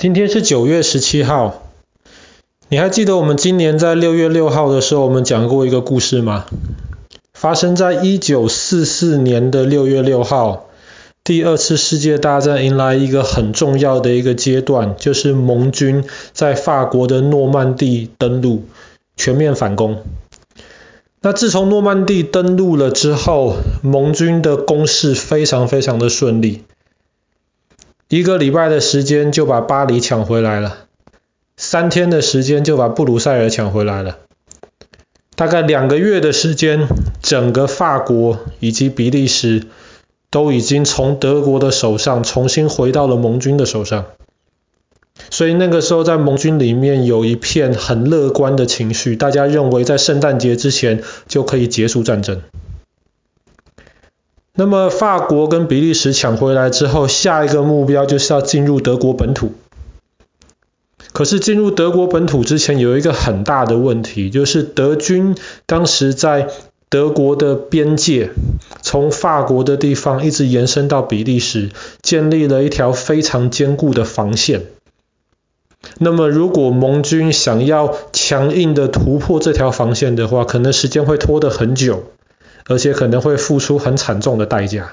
今天是九月十七号，你还记得我们今年在六月六号的时候，我们讲过一个故事吗？发生在一九四四年的六月六号，第二次世界大战迎来一个很重要的一个阶段，就是盟军在法国的诺曼底登陆，全面反攻。那自从诺曼底登陆了之后，盟军的攻势非常非常的顺利。一个礼拜的时间就把巴黎抢回来了，三天的时间就把布鲁塞尔抢回来了，大概两个月的时间，整个法国以及比利时都已经从德国的手上重新回到了盟军的手上，所以那个时候在盟军里面有一片很乐观的情绪，大家认为在圣诞节之前就可以结束战争。那么法国跟比利时抢回来之后，下一个目标就是要进入德国本土。可是进入德国本土之前，有一个很大的问题，就是德军当时在德国的边界，从法国的地方一直延伸到比利时，建立了一条非常坚固的防线。那么如果盟军想要强硬的突破这条防线的话，可能时间会拖得很久。而且可能会付出很惨重的代价，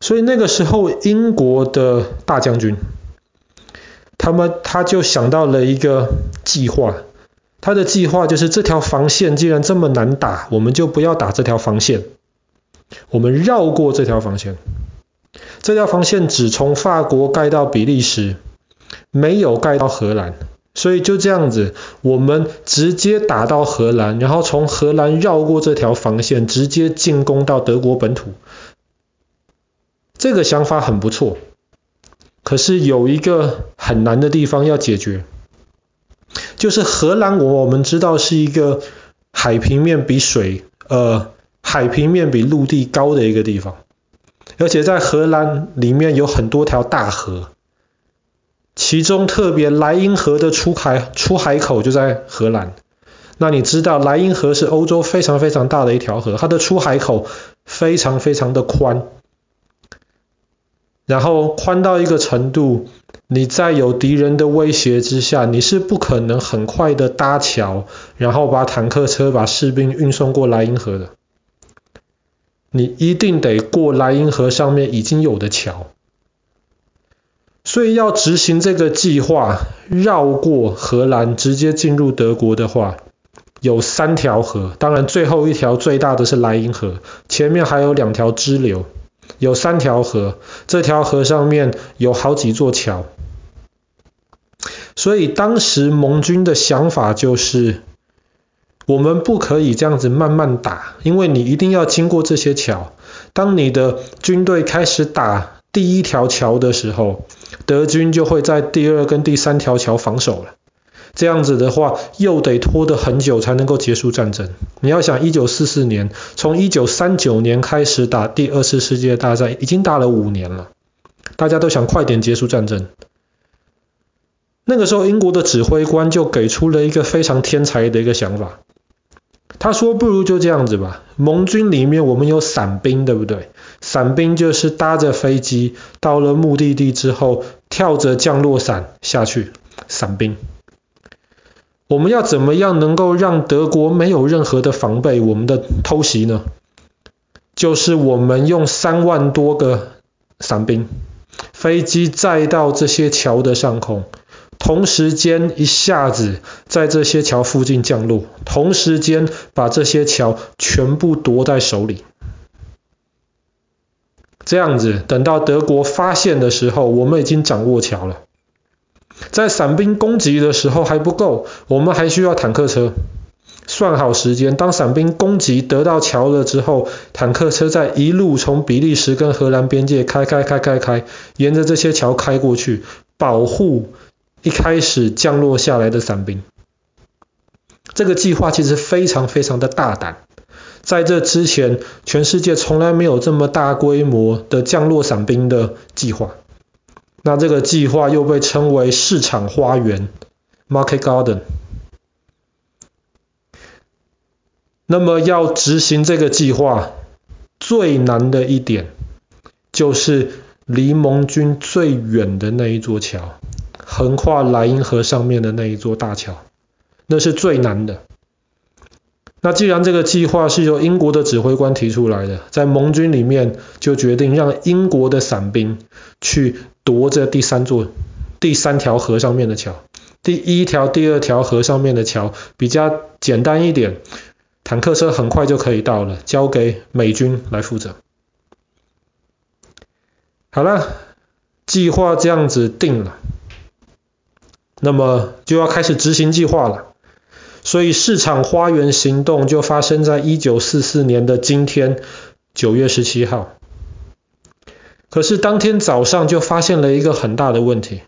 所以那个时候英国的大将军，他们他就想到了一个计划，他的计划就是这条防线既然这么难打，我们就不要打这条防线，我们绕过这条防线，这条防线只从法国盖到比利时，没有盖到荷兰。所以就这样子，我们直接打到荷兰，然后从荷兰绕过这条防线，直接进攻到德国本土。这个想法很不错，可是有一个很难的地方要解决，就是荷兰我我们知道是一个海平面比水呃海平面比陆地高的一个地方，而且在荷兰里面有很多条大河。其中特别莱茵河的出海出海口就在荷兰。那你知道莱茵河是欧洲非常非常大的一条河，它的出海口非常非常的宽，然后宽到一个程度，你在有敌人的威胁之下，你是不可能很快的搭桥，然后把坦克车把士兵运送过莱茵河的。你一定得过莱茵河上面已经有的桥。所以要执行这个计划，绕过荷兰直接进入德国的话，有三条河，当然最后一条最大的是莱茵河，前面还有两条支流，有三条河，这条河上面有好几座桥。所以当时盟军的想法就是，我们不可以这样子慢慢打，因为你一定要经过这些桥。当你的军队开始打第一条桥的时候，德军就会在第二跟第三条桥防守了。这样子的话，又得拖得很久才能够结束战争。你要想，一九四四年，从一九三九年开始打第二次世界大战，已经打了五年了。大家都想快点结束战争。那个时候，英国的指挥官就给出了一个非常天才的一个想法。他说：“不如就这样子吧，盟军里面我们有伞兵，对不对？伞兵就是搭着飞机到了目的地之后，跳着降落伞下去。伞兵，我们要怎么样能够让德国没有任何的防备，我们的偷袭呢？就是我们用三万多个伞兵，飞机载到这些桥的上空。”同时间一下子在这些桥附近降落，同时间把这些桥全部夺在手里。这样子，等到德国发现的时候，我们已经掌握桥了。在伞兵攻击的时候还不够，我们还需要坦克车。算好时间，当伞兵攻击得到桥了之后，坦克车再一路从比利时跟荷兰边界开开开开开，沿着这些桥开过去，保护。一开始降落下来的伞兵，这个计划其实非常非常的大胆。在这之前，全世界从来没有这么大规模的降落伞兵的计划。那这个计划又被称为市场花园 （Market Garden）。那么要执行这个计划，最难的一点就是离盟军最远的那一座桥，横跨莱茵河上面的那一座大桥，那是最难的。那既然这个计划是由英国的指挥官提出来的，在盟军里面就决定让英国的伞兵去夺这第三座、第三条河上面的桥。第一条、第二条河上面的桥比较简单一点，坦克车很快就可以到了，交给美军来负责。好了，计划这样子定了，那么就要开始执行计划了。所以市场花园行动就发生在一九四四年的今天，九月十七号。可是当天早上就发现了一个很大的问题，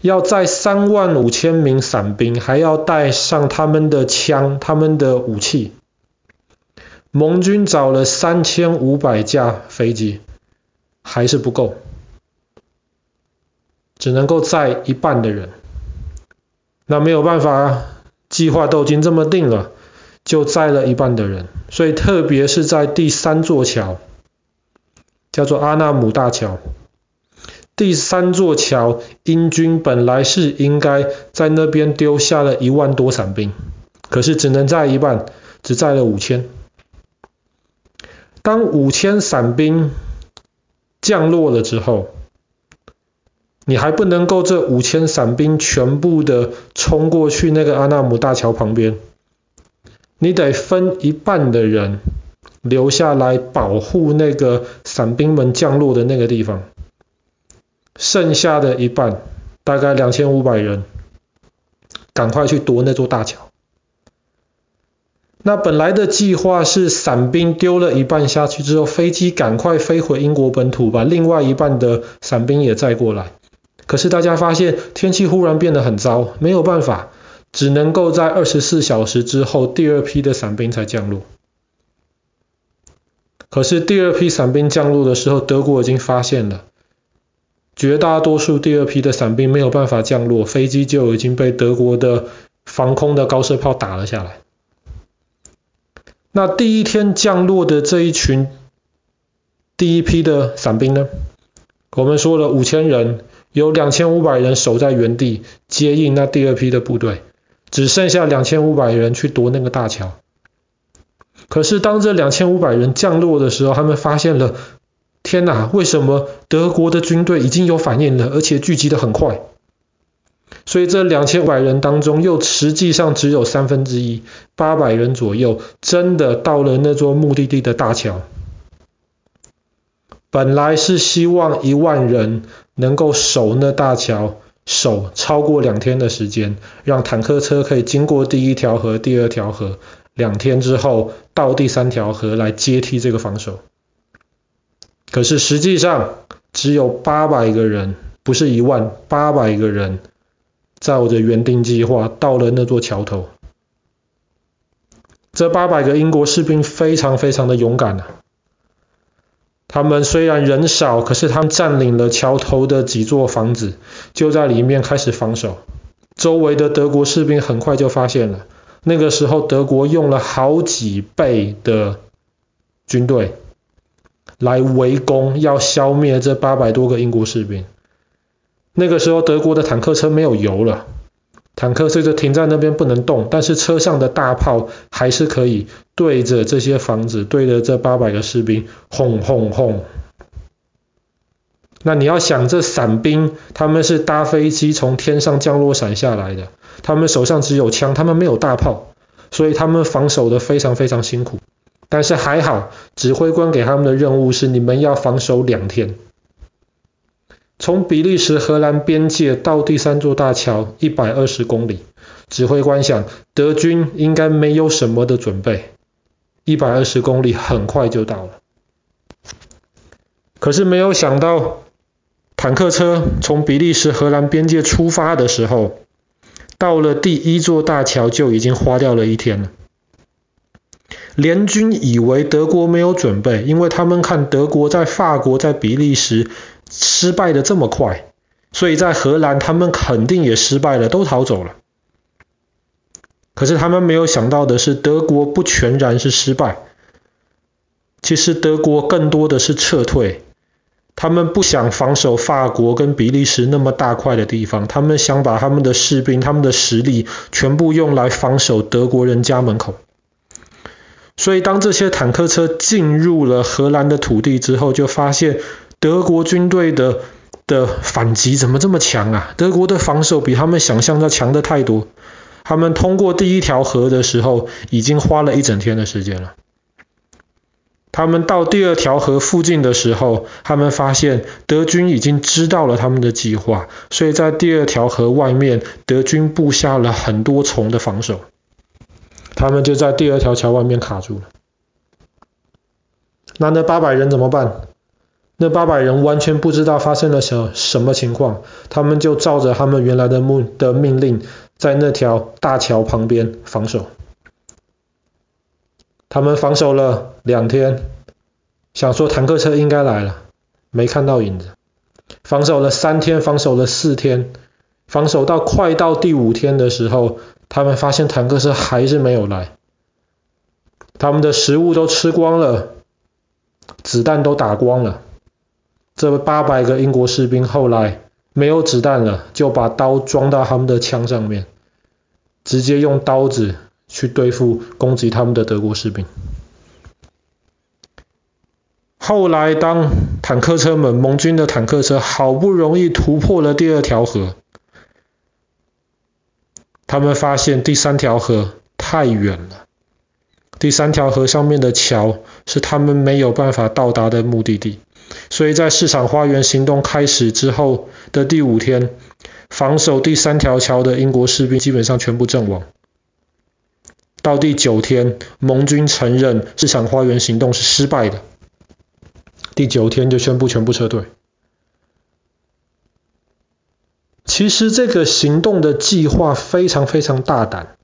要载三万五千名伞兵，还要带上他们的枪、他们的武器。盟军找了三千五百架飞机，还是不够，只能够载一半的人。那没有办法啊。计划都已经这么定了，就载了一半的人，所以特别是在第三座桥，叫做阿纳姆大桥。第三座桥，英军本来是应该在那边丢下了一万多伞兵，可是只能载一半，只载了五千。当五千伞兵降落了之后，你还不能够这五千伞兵全部的冲过去那个阿纳姆大桥旁边，你得分一半的人留下来保护那个伞兵们降落的那个地方，剩下的一半，大概两千五百人，赶快去夺那座大桥。那本来的计划是伞兵丢了一半下去之后，飞机赶快飞回英国本土，把另外一半的伞兵也载过来。可是大家发现天气忽然变得很糟，没有办法，只能够在二十四小时之后，第二批的伞兵才降落。可是第二批伞兵降落的时候，德国已经发现了，绝大多数第二批的伞兵没有办法降落，飞机就已经被德国的防空的高射炮打了下来。那第一天降落的这一群第一批的伞兵呢？我们说了五千人。有两千五百人守在原地接应那第二批的部队，只剩下两千五百人去夺那个大桥。可是当这两千五百人降落的时候，他们发现了，天哪，为什么德国的军队已经有反应了，而且聚集得很快？所以这两千五百人当中，又实际上只有三分之一，八百人左右，真的到了那座目的地的大桥。本来是希望一万人能够守那大桥，守超过两天的时间，让坦克车可以经过第一条河、第二条河，两天之后到第三条河来接替这个防守。可是实际上只有八百个人，不是一万，八百个人，照着原定计划到了那座桥头。这八百个英国士兵非常非常的勇敢啊。他们虽然人少，可是他们占领了桥头的几座房子，就在里面开始防守。周围的德国士兵很快就发现了，那个时候德国用了好几倍的军队来围攻，要消灭这八百多个英国士兵。那个时候德国的坦克车没有油了。坦克车就停在那边不能动，但是车上的大炮还是可以对着这些房子，对着这八百个士兵轰轰轰。那你要想，这伞兵他们是搭飞机从天上降落伞下来的，他们手上只有枪，他们没有大炮，所以他们防守的非常非常辛苦。但是还好，指挥官给他们的任务是你们要防守两天。从比利时荷兰边界到第三座大桥一百二十公里，指挥官想，德军应该没有什么的准备，一百二十公里很快就到了。可是没有想到，坦克车从比利时荷兰边界出发的时候，到了第一座大桥就已经花掉了一天了。联军以为德国没有准备，因为他们看德国在法国、在比利时。失败的这么快，所以在荷兰他们肯定也失败了，都逃走了。可是他们没有想到的是，德国不全然是失败，其实德国更多的是撤退。他们不想防守法国跟比利时那么大块的地方，他们想把他们的士兵、他们的实力全部用来防守德国人家门口。所以当这些坦克车进入了荷兰的土地之后，就发现德国军队的的反击怎么这么强啊？德国的防守比他们想象的强的太多。他们通过第一条河的时候，已经花了一整天的时间了。他们到第二条河附近的时候，他们发现德军已经知道了他们的计划，所以在第二条河外面，德军布下了很多重的防守。他们就在第二条桥外面卡住了。那那八百人怎么办？那八百人完全不知道发生了什什么情况，他们就照着他们原来的目的命令，在那条大桥旁边防守。他们防守了两天，想说坦克车应该来了，没看到影子。防守了三天，防守了四天，防守到快到第五天的时候，他们发现坦克车还是没有来。他们的食物都吃光了，子弹都打光了。这八百个英国士兵后来没有子弹了，就把刀装到他们的枪上面，直接用刀子。去对付攻击他们的德国士兵。后来，当坦克车们，盟军的坦克车好不容易突破了第二条河，他们发现第三条河太远了。第三条河上面的桥是他们没有办法到达的目的地，所以在市场花园行动开始之后的第五天，防守第三条桥的英国士兵基本上全部阵亡。到第九天，盟军承认市场花园行动是失败的。第九天就宣布全部撤退。其实这个行动的计划非常非常大胆，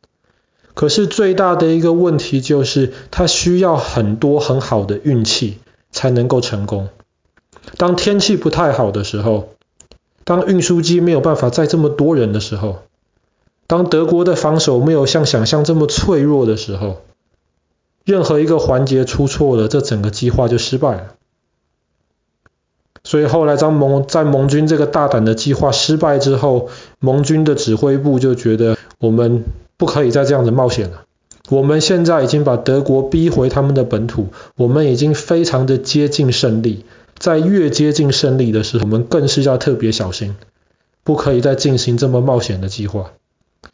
可是最大的一个问题就是，它需要很多很好的运气才能够成功。当天气不太好的时候，当运输机没有办法载这么多人的时候。当德国的防守没有像想象这么脆弱的时候，任何一个环节出错了，这整个计划就失败了。所以后来当盟在盟军这个大胆的计划失败之后，盟军的指挥部就觉得我们不可以再这样子冒险了。我们现在已经把德国逼回他们的本土，我们已经非常的接近胜利。在越接近胜利的时候，我们更是要特别小心，不可以再进行这么冒险的计划。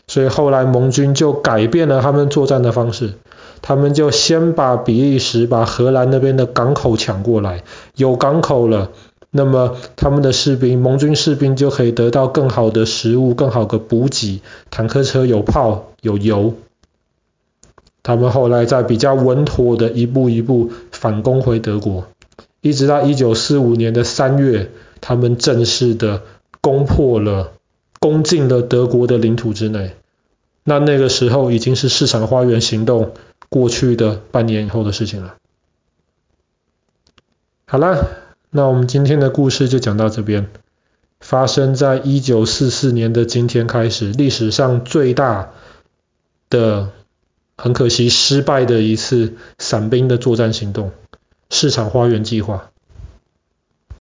所以后来盟军就改变了他们作战的方式，他们就先把比利时、把荷兰那边的港口抢过来，有港口了，那么他们的士兵、盟军士兵就可以得到更好的食物、更好的补给，坦克车有炮有油。他们后来在比较稳妥的一步一步反攻回德国，一直到一九四五年的三月，他们正式的攻破了。攻进了德国的领土之内，那那个时候已经是市场花园行动过去的半年以后的事情了。好了，那我们今天的故事就讲到这边。发生在一九四四年的今天开始，历史上最大的，很可惜失败的一次伞兵的作战行动——市场花园计划。